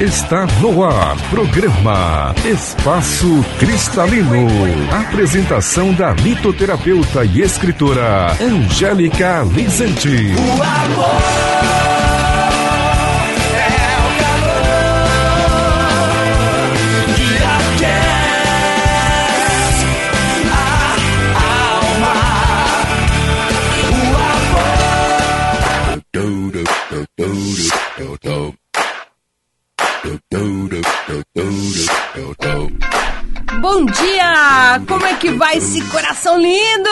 Está no ar, programa Espaço Cristalino. Apresentação da litoterapeuta e escritora Angélica Lizanti. O amor. Como é que vai esse coração lindo?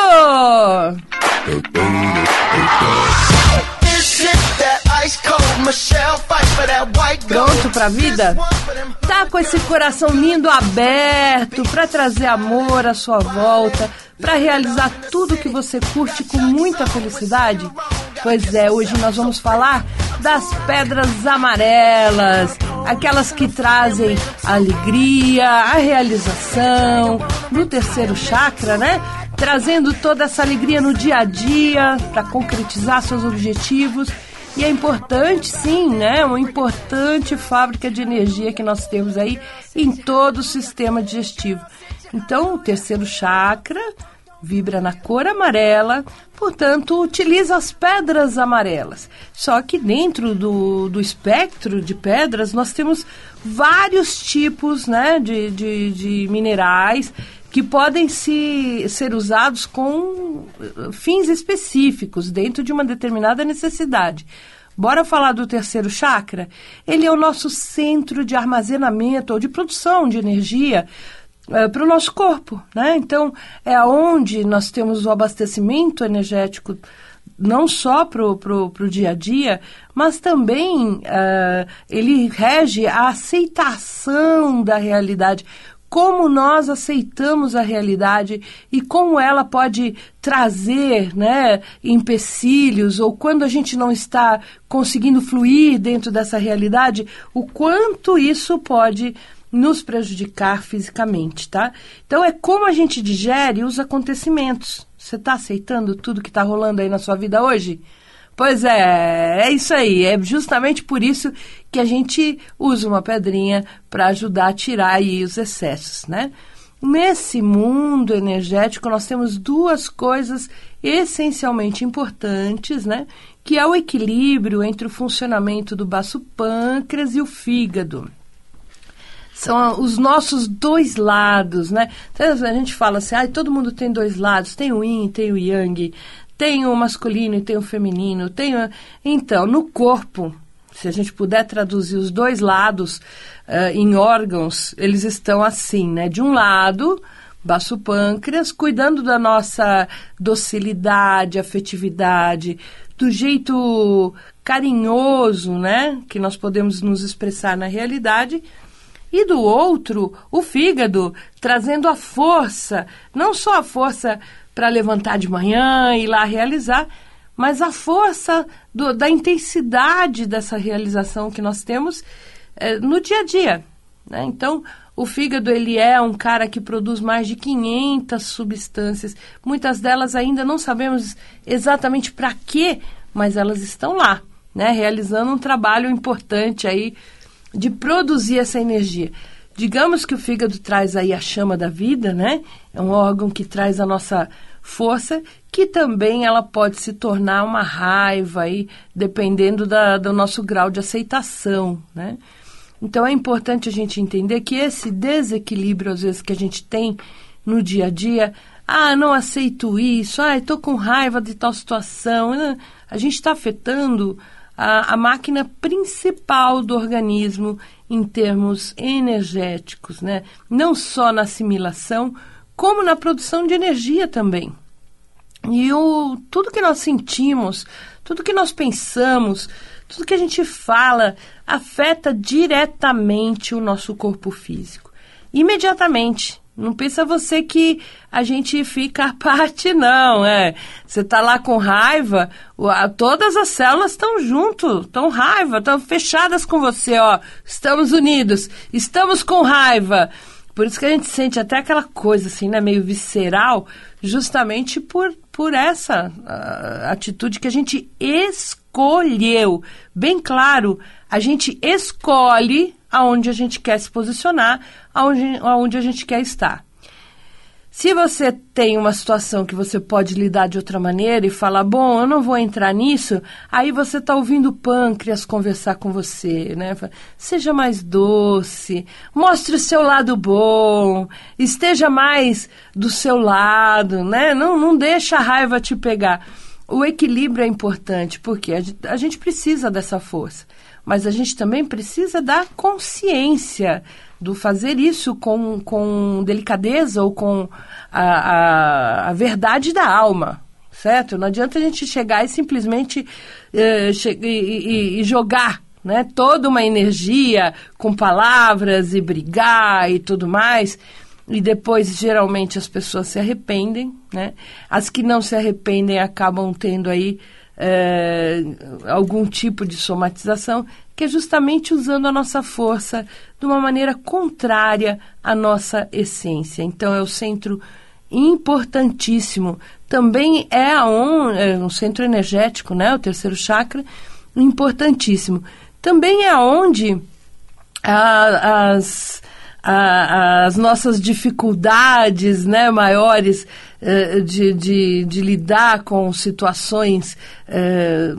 Pronto pra vida? Tá com esse coração lindo aberto para trazer amor à sua volta, para realizar tudo que você curte com muita felicidade? Pois é, hoje nós vamos falar das pedras amarelas, aquelas que trazem a alegria, a realização, no terceiro chakra, né? Trazendo toda essa alegria no dia a dia para concretizar seus objetivos. E é importante, sim, né? Uma importante fábrica de energia que nós temos aí em todo o sistema digestivo. Então, o terceiro chakra vibra na cor amarela, portanto, utiliza as pedras amarelas. Só que dentro do, do espectro de pedras, nós temos vários tipos né, de, de, de minerais que podem se, ser usados com eh, fins específicos, dentro de uma determinada necessidade. Bora falar do terceiro chakra? Ele é o nosso centro de armazenamento ou de produção de energia é, para o nosso corpo, né? Então, é aonde nós temos o abastecimento energético não só para o dia a dia, mas também uh, ele rege a aceitação da realidade, como nós aceitamos a realidade e como ela pode trazer né, empecilhos, ou quando a gente não está conseguindo fluir dentro dessa realidade, o quanto isso pode nos prejudicar fisicamente, tá? Então é como a gente digere os acontecimentos. Você está aceitando tudo que está rolando aí na sua vida hoje? Pois é, é isso aí. É justamente por isso que a gente usa uma pedrinha para ajudar a tirar aí os excessos, né? Nesse mundo energético, nós temos duas coisas essencialmente importantes, né? Que é o equilíbrio entre o funcionamento do baço pâncreas e o fígado são os nossos dois lados, né? Então, a gente fala assim, ah, todo mundo tem dois lados, tem o yin, tem o yang, tem o masculino e tem o feminino, tem o... Então, no corpo, se a gente puder traduzir os dois lados uh, em órgãos, eles estão assim, né? De um lado, baço pâncreas, cuidando da nossa docilidade, afetividade, do jeito carinhoso, né? Que nós podemos nos expressar na realidade e do outro, o fígado, trazendo a força, não só a força para levantar de manhã e ir lá realizar, mas a força do, da intensidade dessa realização que nós temos é, no dia a dia. Né? Então, o fígado ele é um cara que produz mais de 500 substâncias. Muitas delas ainda não sabemos exatamente para quê, mas elas estão lá, né? realizando um trabalho importante aí de produzir essa energia. Digamos que o fígado traz aí a chama da vida, né? É um órgão que traz a nossa força, que também ela pode se tornar uma raiva aí, dependendo da, do nosso grau de aceitação, né? Então é importante a gente entender que esse desequilíbrio, às vezes, que a gente tem no dia a dia, ah, não aceito isso, ah, estou com raiva de tal situação, né? a gente está afetando a, a máquina principal do organismo em termos energéticos, né? não só na assimilação, como na produção de energia também. E o, tudo que nós sentimos, tudo que nós pensamos, tudo que a gente fala afeta diretamente o nosso corpo físico. Imediatamente. Não pensa você que a gente fica à parte, não. É. Você está lá com raiva, todas as células estão junto, estão raiva, estão fechadas com você, ó. Estamos unidos, estamos com raiva. Por isso que a gente sente até aquela coisa assim, né, meio visceral, justamente por, por essa uh, atitude que a gente escolheu. Bem claro, a gente escolhe aonde a gente quer se posicionar, aonde, aonde a gente quer estar. Se você tem uma situação que você pode lidar de outra maneira e falar, bom, eu não vou entrar nisso, aí você está ouvindo o pâncreas conversar com você, né? Seja mais doce, mostre o seu lado bom, esteja mais do seu lado, né? Não, não deixa a raiva te pegar. O equilíbrio é importante, porque a gente precisa dessa força, mas a gente também precisa da consciência do fazer isso com, com delicadeza ou com a, a, a verdade da alma, certo? Não adianta a gente chegar e simplesmente eh, e, e, e, jogar né, toda uma energia com palavras e brigar e tudo mais. E depois, geralmente, as pessoas se arrependem, né? As que não se arrependem acabam tendo aí é, algum tipo de somatização, que é justamente usando a nossa força de uma maneira contrária à nossa essência. Então, é o centro importantíssimo. Também é, um, é um centro energético, né? O terceiro chakra, importantíssimo. Também é onde a, as, a, as nossas dificuldades né, maiores eh, de, de, de, lidar com situações eh,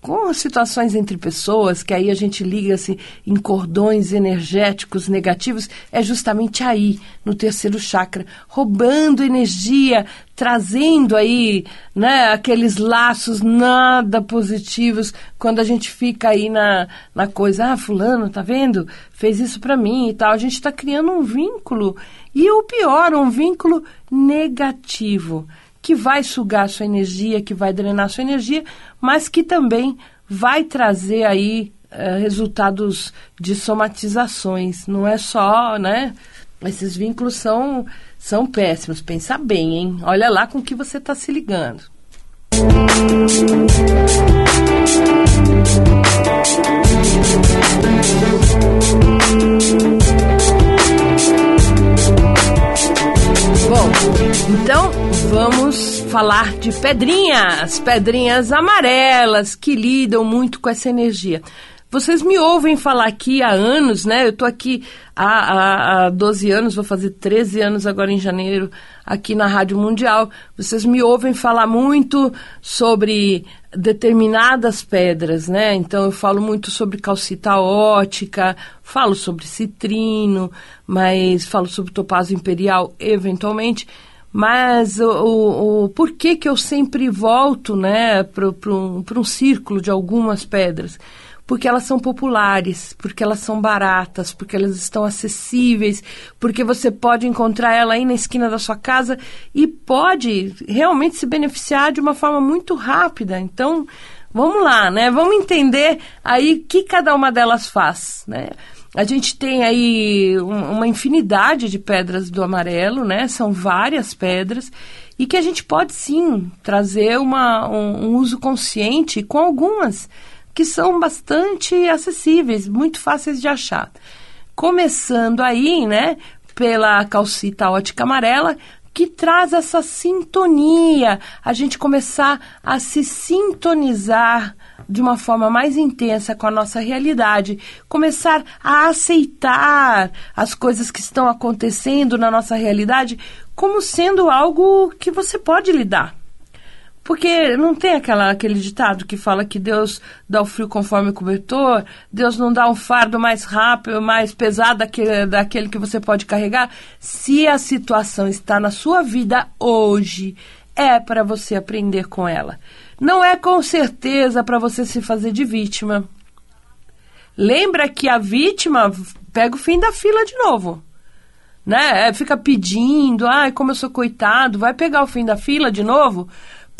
com situações entre pessoas, que aí a gente liga-se em cordões energéticos negativos, é justamente aí, no terceiro chakra, roubando energia, trazendo aí, né, aqueles laços nada positivos, quando a gente fica aí na, na coisa, ah, fulano, tá vendo? Fez isso para mim e tal. A gente está criando um vínculo, e o pior, um vínculo negativo que vai sugar sua energia, que vai drenar sua energia, mas que também vai trazer aí é, resultados de somatizações. Não é só, né? Esses vínculos são, são péssimos. Pensa bem, hein? Olha lá com que você está se ligando. Bom, então vamos falar de pedrinhas, pedrinhas amarelas que lidam muito com essa energia. Vocês me ouvem falar aqui há anos, né? Eu estou aqui há, há, há 12 anos, vou fazer 13 anos agora em janeiro, aqui na Rádio Mundial. Vocês me ouvem falar muito sobre determinadas pedras, né? Então eu falo muito sobre calcita ótica, falo sobre citrino, mas falo sobre topázio imperial eventualmente. Mas o, o, o porquê que eu sempre volto, né, para um círculo de algumas pedras? Porque elas são populares, porque elas são baratas, porque elas estão acessíveis, porque você pode encontrar ela aí na esquina da sua casa e pode realmente se beneficiar de uma forma muito rápida. Então, vamos lá, né? Vamos entender aí o que cada uma delas faz, né? A gente tem aí uma infinidade de pedras do amarelo, né? São várias pedras e que a gente pode sim trazer uma, um, um uso consciente com algumas que são bastante acessíveis, muito fáceis de achar. Começando aí, né, pela calcita ótica amarela, que traz essa sintonia, a gente começar a se sintonizar de uma forma mais intensa com a nossa realidade, começar a aceitar as coisas que estão acontecendo na nossa realidade como sendo algo que você pode lidar. Porque não tem aquela, aquele ditado que fala que Deus dá o frio conforme o cobertor, Deus não dá um fardo mais rápido, mais pesado daquele, daquele que você pode carregar. Se a situação está na sua vida hoje, é para você aprender com ela. Não é com certeza para você se fazer de vítima. Lembra que a vítima pega o fim da fila de novo. Né? É, fica pedindo, ai, como eu sou coitado, vai pegar o fim da fila de novo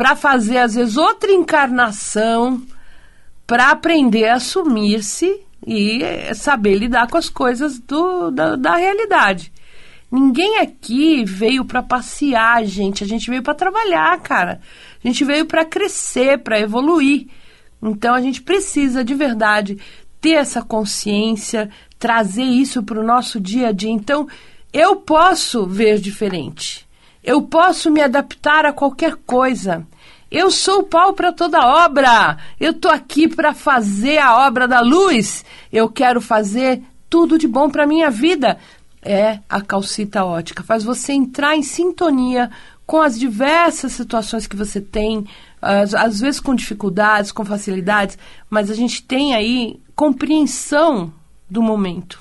para fazer, às vezes, outra encarnação para aprender a assumir-se e saber lidar com as coisas do, da, da realidade. Ninguém aqui veio para passear, gente. A gente veio para trabalhar, cara. A gente veio para crescer, para evoluir. Então a gente precisa de verdade ter essa consciência, trazer isso para o nosso dia a dia. Então eu posso ver diferente. Eu posso me adaptar a qualquer coisa. Eu sou o pau para toda obra. Eu tô aqui para fazer a obra da luz. Eu quero fazer tudo de bom para minha vida. É a calcita ótica. Faz você entrar em sintonia com as diversas situações que você tem, às, às vezes com dificuldades, com facilidades, mas a gente tem aí compreensão do momento.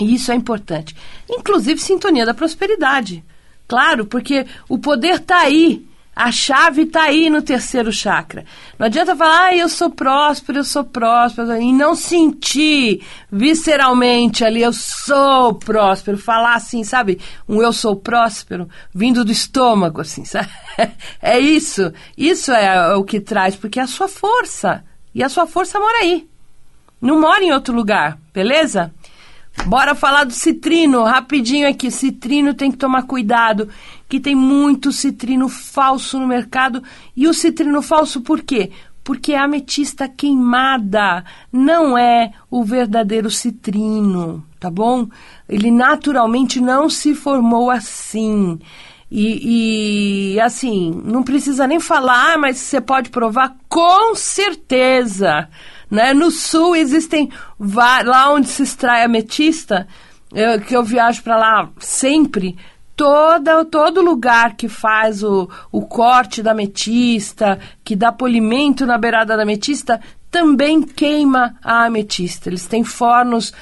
E isso é importante. Inclusive sintonia da prosperidade. Claro, porque o poder está aí. A chave está aí no terceiro chakra. Não adianta falar, ah, eu sou próspero, eu sou próspero, e não sentir visceralmente ali, eu sou próspero. Falar assim, sabe, um eu sou próspero, vindo do estômago, assim, sabe? É isso. Isso é o que traz, porque é a sua força. E a sua força mora aí. Não mora em outro lugar, beleza? Bora falar do citrino, rapidinho aqui. Citrino tem que tomar cuidado, que tem muito citrino falso no mercado. E o citrino falso por quê? Porque a ametista queimada não é o verdadeiro citrino, tá bom? Ele naturalmente não se formou assim. E, e, assim, não precisa nem falar, mas você pode provar com certeza. Né? No sul existem lá onde se extrai ametista, eu, que eu viajo para lá sempre. Toda, todo lugar que faz o, o corte da ametista, que dá polimento na beirada da ametista, também queima a ametista. Eles têm fornos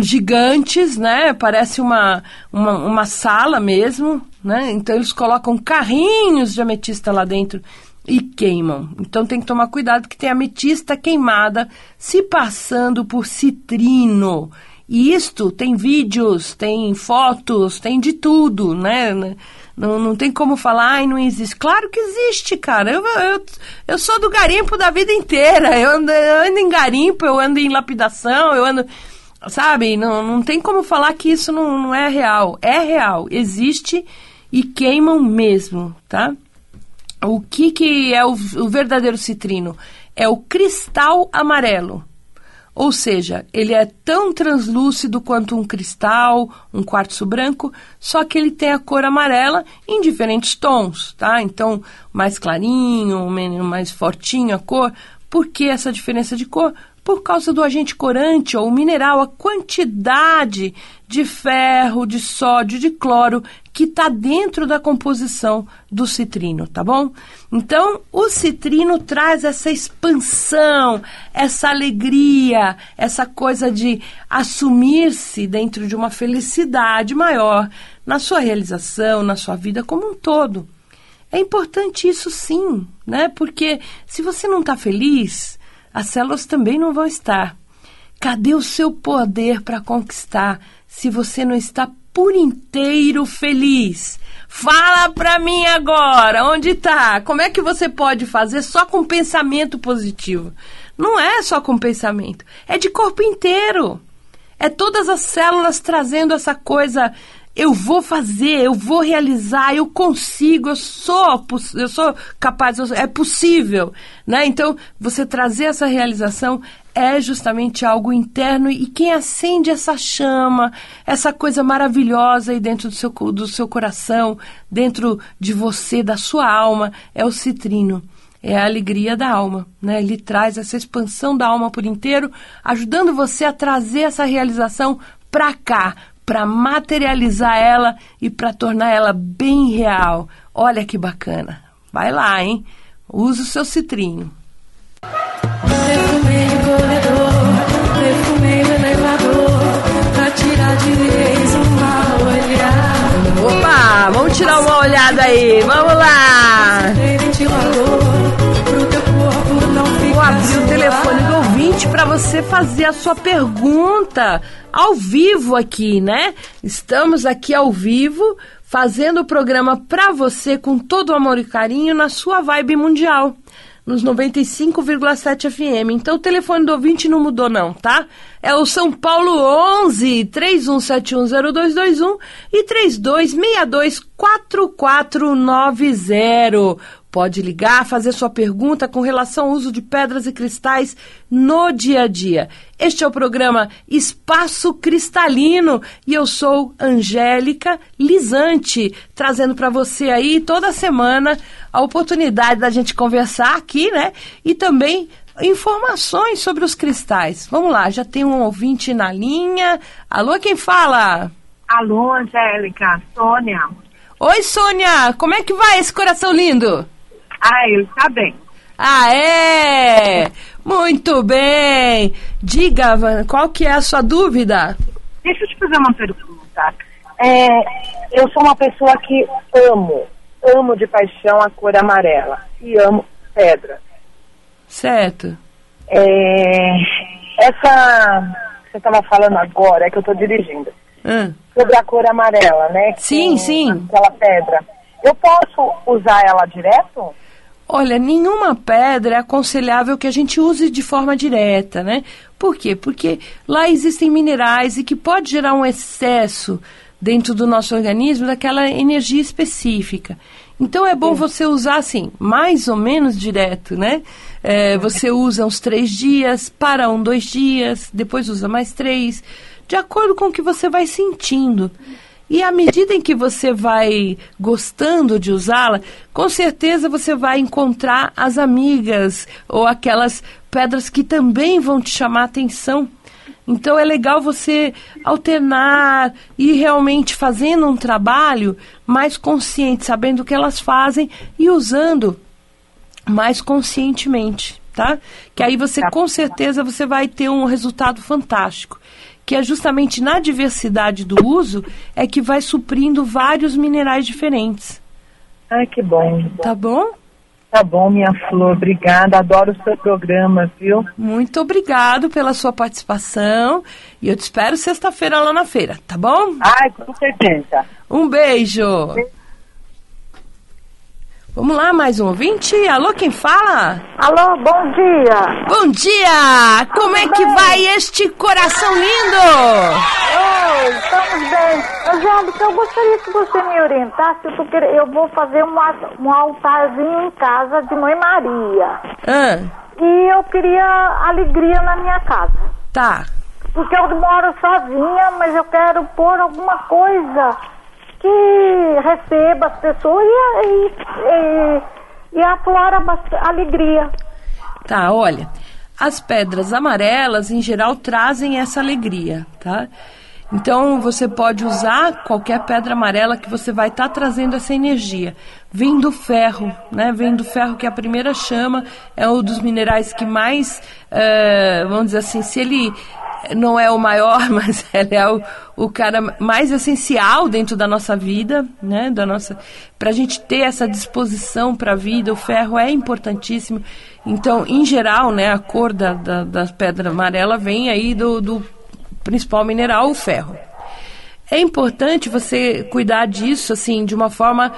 gigantes, né? Parece uma, uma, uma sala mesmo, né? Então eles colocam carrinhos de ametista lá dentro e queimam. Então tem que tomar cuidado que tem ametista queimada se passando por citrino. E isto tem vídeos, tem fotos, tem de tudo, né? Não, não tem como falar, ai, não existe. Claro que existe, cara. Eu, eu, eu sou do garimpo da vida inteira. Eu ando, eu ando em garimpo, eu ando em lapidação, eu ando. Sabe? Não, não tem como falar que isso não, não é real. É real. Existe e queimam mesmo, tá? O que, que é o, o verdadeiro citrino? É o cristal amarelo. Ou seja, ele é tão translúcido quanto um cristal, um quartzo branco, só que ele tem a cor amarela em diferentes tons, tá? Então, mais clarinho, mais fortinho a cor. Por que essa diferença de cor? Por causa do agente corante ou mineral, a quantidade de ferro, de sódio, de cloro que está dentro da composição do citrino, tá bom? Então, o citrino traz essa expansão, essa alegria, essa coisa de assumir-se dentro de uma felicidade maior na sua realização, na sua vida como um todo. É importante isso sim, né? Porque se você não está feliz, as células também não vão estar. Cadê o seu poder para conquistar se você não está por inteiro feliz? Fala pra mim agora, onde tá? Como é que você pode fazer só com pensamento positivo? Não é só com pensamento, é de corpo inteiro. É todas as células trazendo essa coisa eu vou fazer, eu vou realizar, eu consigo, eu sou, eu sou capaz, é possível, né? Então, você trazer essa realização é justamente algo interno e quem acende essa chama, essa coisa maravilhosa aí dentro do seu, do seu coração, dentro de você, da sua alma, é o citrino. É a alegria da alma, né? Ele traz essa expansão da alma por inteiro, ajudando você a trazer essa realização para cá, para materializar ela e para tornar ela bem real. Olha que bacana. Vai lá, hein? Use o seu citrino. Perfumei o corredor, perfumei o elevador, pra tirar de vez uma olhada. Opa, vamos tirar uma olhada aí, vamos lá! Vou abrir o telefone do ouvinte para você fazer a sua pergunta ao vivo aqui, né? Estamos aqui ao vivo fazendo o programa para você com todo o amor e carinho na sua vibe mundial nos 95,7 FM. Então o telefone do ouvinte não mudou não, tá? É o São Paulo 11 31710221 e 32624490. Pode ligar, fazer sua pergunta com relação ao uso de pedras e cristais no dia a dia. Este é o programa Espaço Cristalino e eu sou Angélica Lisante, trazendo para você aí toda semana a oportunidade da gente conversar aqui, né? E também informações sobre os cristais. Vamos lá, já tem um ouvinte na linha. Alô, quem fala? Alô, Angélica, Sônia. Oi, Sônia, como é que vai esse coração lindo? Ah, ele está bem. Ah, é? Muito bem. Diga, qual que é a sua dúvida? Deixa eu te fazer uma pergunta. É, eu sou uma pessoa que amo, amo de paixão a cor amarela e amo pedra. Certo. É, essa que você estava falando agora, é que eu estou dirigindo, Hum. sobre a cor amarela, né? Sim, sim. Aquela pedra. Eu posso usar ela direto? Olha, nenhuma pedra é aconselhável que a gente use de forma direta, né? Por quê? Porque lá existem minerais e que pode gerar um excesso dentro do nosso organismo daquela energia específica. Então é bom você usar assim, mais ou menos direto, né? É, você usa uns três dias, para um, dois dias, depois usa mais três, de acordo com o que você vai sentindo. E à medida em que você vai gostando de usá-la, com certeza você vai encontrar as amigas ou aquelas pedras que também vão te chamar a atenção. Então é legal você alternar e realmente fazendo um trabalho mais consciente, sabendo o que elas fazem e usando mais conscientemente, tá? Que aí você com certeza você vai ter um resultado fantástico que é justamente na diversidade do uso é que vai suprindo vários minerais diferentes. Ai, que bom. Tá bom? Tá bom, minha flor. Obrigada. Adoro o seu programa, viu? Muito obrigado pela sua participação e eu te espero sexta-feira lá na feira, tá bom? Ai, com certeza. Um beijo. Vamos lá, mais um ouvinte. Alô, quem fala? Alô, bom dia. Bom dia! Como é que vai este coração lindo? Oi, estamos bem. Angélica, eu gostaria que você me orientasse, porque eu vou fazer um, um altarzinho em casa de Mãe Maria. Ah, E eu queria alegria na minha casa. tá. Porque eu moro sozinha, mas eu quero pôr alguma coisa que receba as pessoas e, e, e, e aflora bast- alegria. Tá, olha, as pedras amarelas em geral trazem essa alegria, tá? Então você pode usar qualquer pedra amarela que você vai estar trazendo essa energia. Vem do ferro, né? Vem do ferro que é a primeira chama, é um dos minerais que mais, eh, vamos dizer assim, se ele não é o maior, mas ele é o, o cara mais essencial dentro da nossa vida, né? Da nossa, para a gente ter essa disposição para a vida, o ferro é importantíssimo. Então, em geral, né, a cor da, da, da pedra amarela vem aí do, do principal mineral, o ferro. É importante você cuidar disso, assim, de uma forma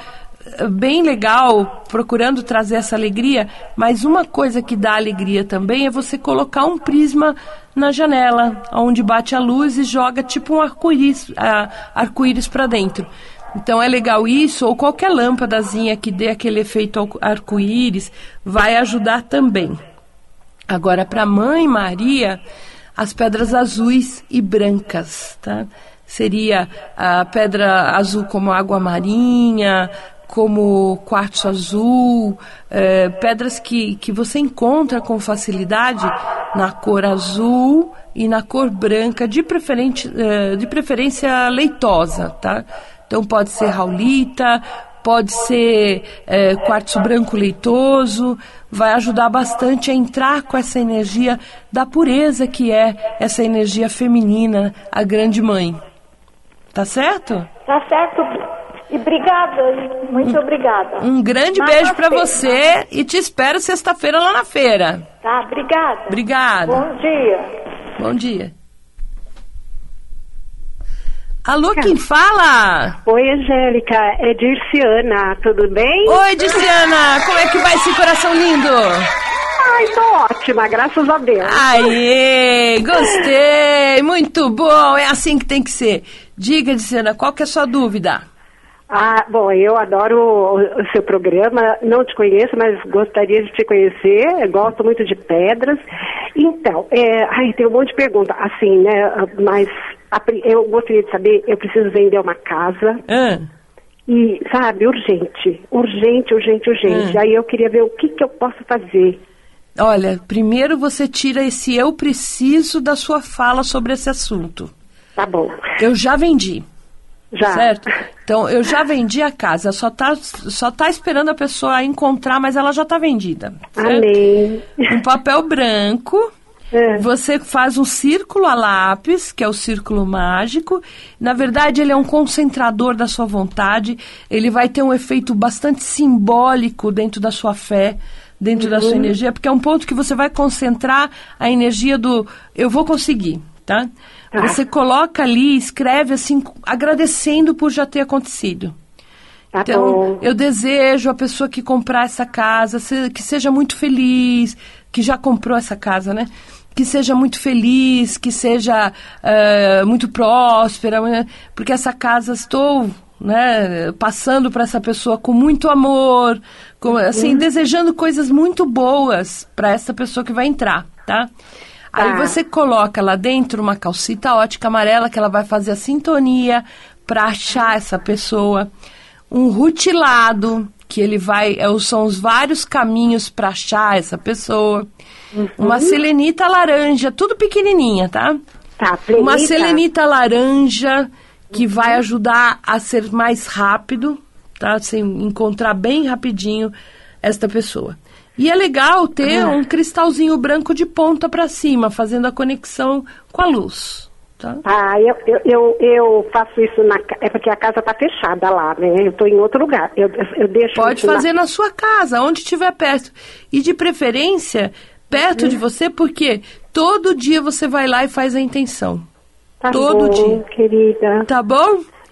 bem legal, procurando trazer essa alegria, mas uma coisa que dá alegria também é você colocar um prisma na janela, onde bate a luz e joga tipo um arco-íris arco-íris para dentro. Então é legal isso, ou qualquer lâmpadazinha que dê aquele efeito arco- arco-íris, vai ajudar também. Agora, para Mãe Maria, as pedras azuis e brancas, tá? Seria a pedra azul como água marinha, como quartzo azul, eh, pedras que, que você encontra com facilidade na cor azul e na cor branca, de, preferente, eh, de preferência leitosa, tá? Então pode ser raulita, pode ser é, quartzo branco leitoso, vai ajudar bastante a entrar com essa energia da pureza que é essa energia feminina, a grande mãe. Tá certo? Tá certo? E obrigada, muito obrigada. Um grande Namastê. beijo pra você e te espero sexta-feira lá na feira. Tá, obrigada. Obrigada. Bom dia. Bom dia. Alô, quem fala? Oi, Angélica, é Dirciana, tudo bem? Oi, Diciana, como é que vai esse coração lindo? Ai, tô ótima, graças a Deus. Aê, gostei, muito bom, é assim que tem que ser. Diga, Diciana, qual que é a sua dúvida? Ah, bom, eu adoro o, o seu programa. Não te conheço, mas gostaria de te conhecer. Eu gosto muito de pedras. Então, é, ai, tem um monte de perguntas, assim, né? Mas a eu gostaria de saber, eu preciso vender uma casa. Ah, E, sabe, urgente. Urgente, urgente, urgente. Hum. Aí eu queria ver o que, que eu posso fazer. olha, primeiro você tira esse eu preciso da sua fala sobre esse assunto. Tá bom. Eu já vendi. Já. Certo? Então, eu já vendi a casa, só tá, só tá esperando a pessoa encontrar, mas ela já tá vendida. certo? Amém. Um papel branco, É. você faz um círculo a lápis, que é o círculo mágico. Na verdade, ele é um concentrador da sua vontade, ele vai ter um efeito bastante simbólico dentro da sua fé, dentro da sua energia, porque é um ponto que você vai concentrar a energia do eu vou conseguir, tá? Tá. Você coloca ali, escreve assim, agradecendo por já ter acontecido. Tá Então, bom. eu desejo a pessoa que comprar essa casa que seja muito feliz, que já comprou essa casa, né? Que seja muito feliz, que seja eh, muito próspera, né? porque essa casa estou né, passando para essa pessoa com muito amor, com, assim, desejando coisas muito boas para essa pessoa que vai entrar, tá? Aí Tá. você coloca lá dentro uma calcita ótica amarela que ela vai fazer a sintonia para achar essa pessoa. Um rutilado, que ele vai. é, são os vários caminhos para achar essa pessoa. Uma selenita laranja, tudo pequenininha, tá? Tá, Uma Plenita. selenita laranja que vai ajudar a ser mais rápido, tá? Você encontrar bem rapidinho esta pessoa. E é legal ter um cristalzinho branco de ponta para cima, fazendo a conexão com a luz, tá? Ah, eu, eu, eu, eu faço isso na É porque a casa tá fechada lá, né? Eu tô em outro lugar. Eu, eu deixo Pode isso na- fazer na sua casa, onde estiver perto. E de preferência, perto de você, porque todo dia você vai lá e faz a intenção. Tá todo bom, dia. querida. Tá bom?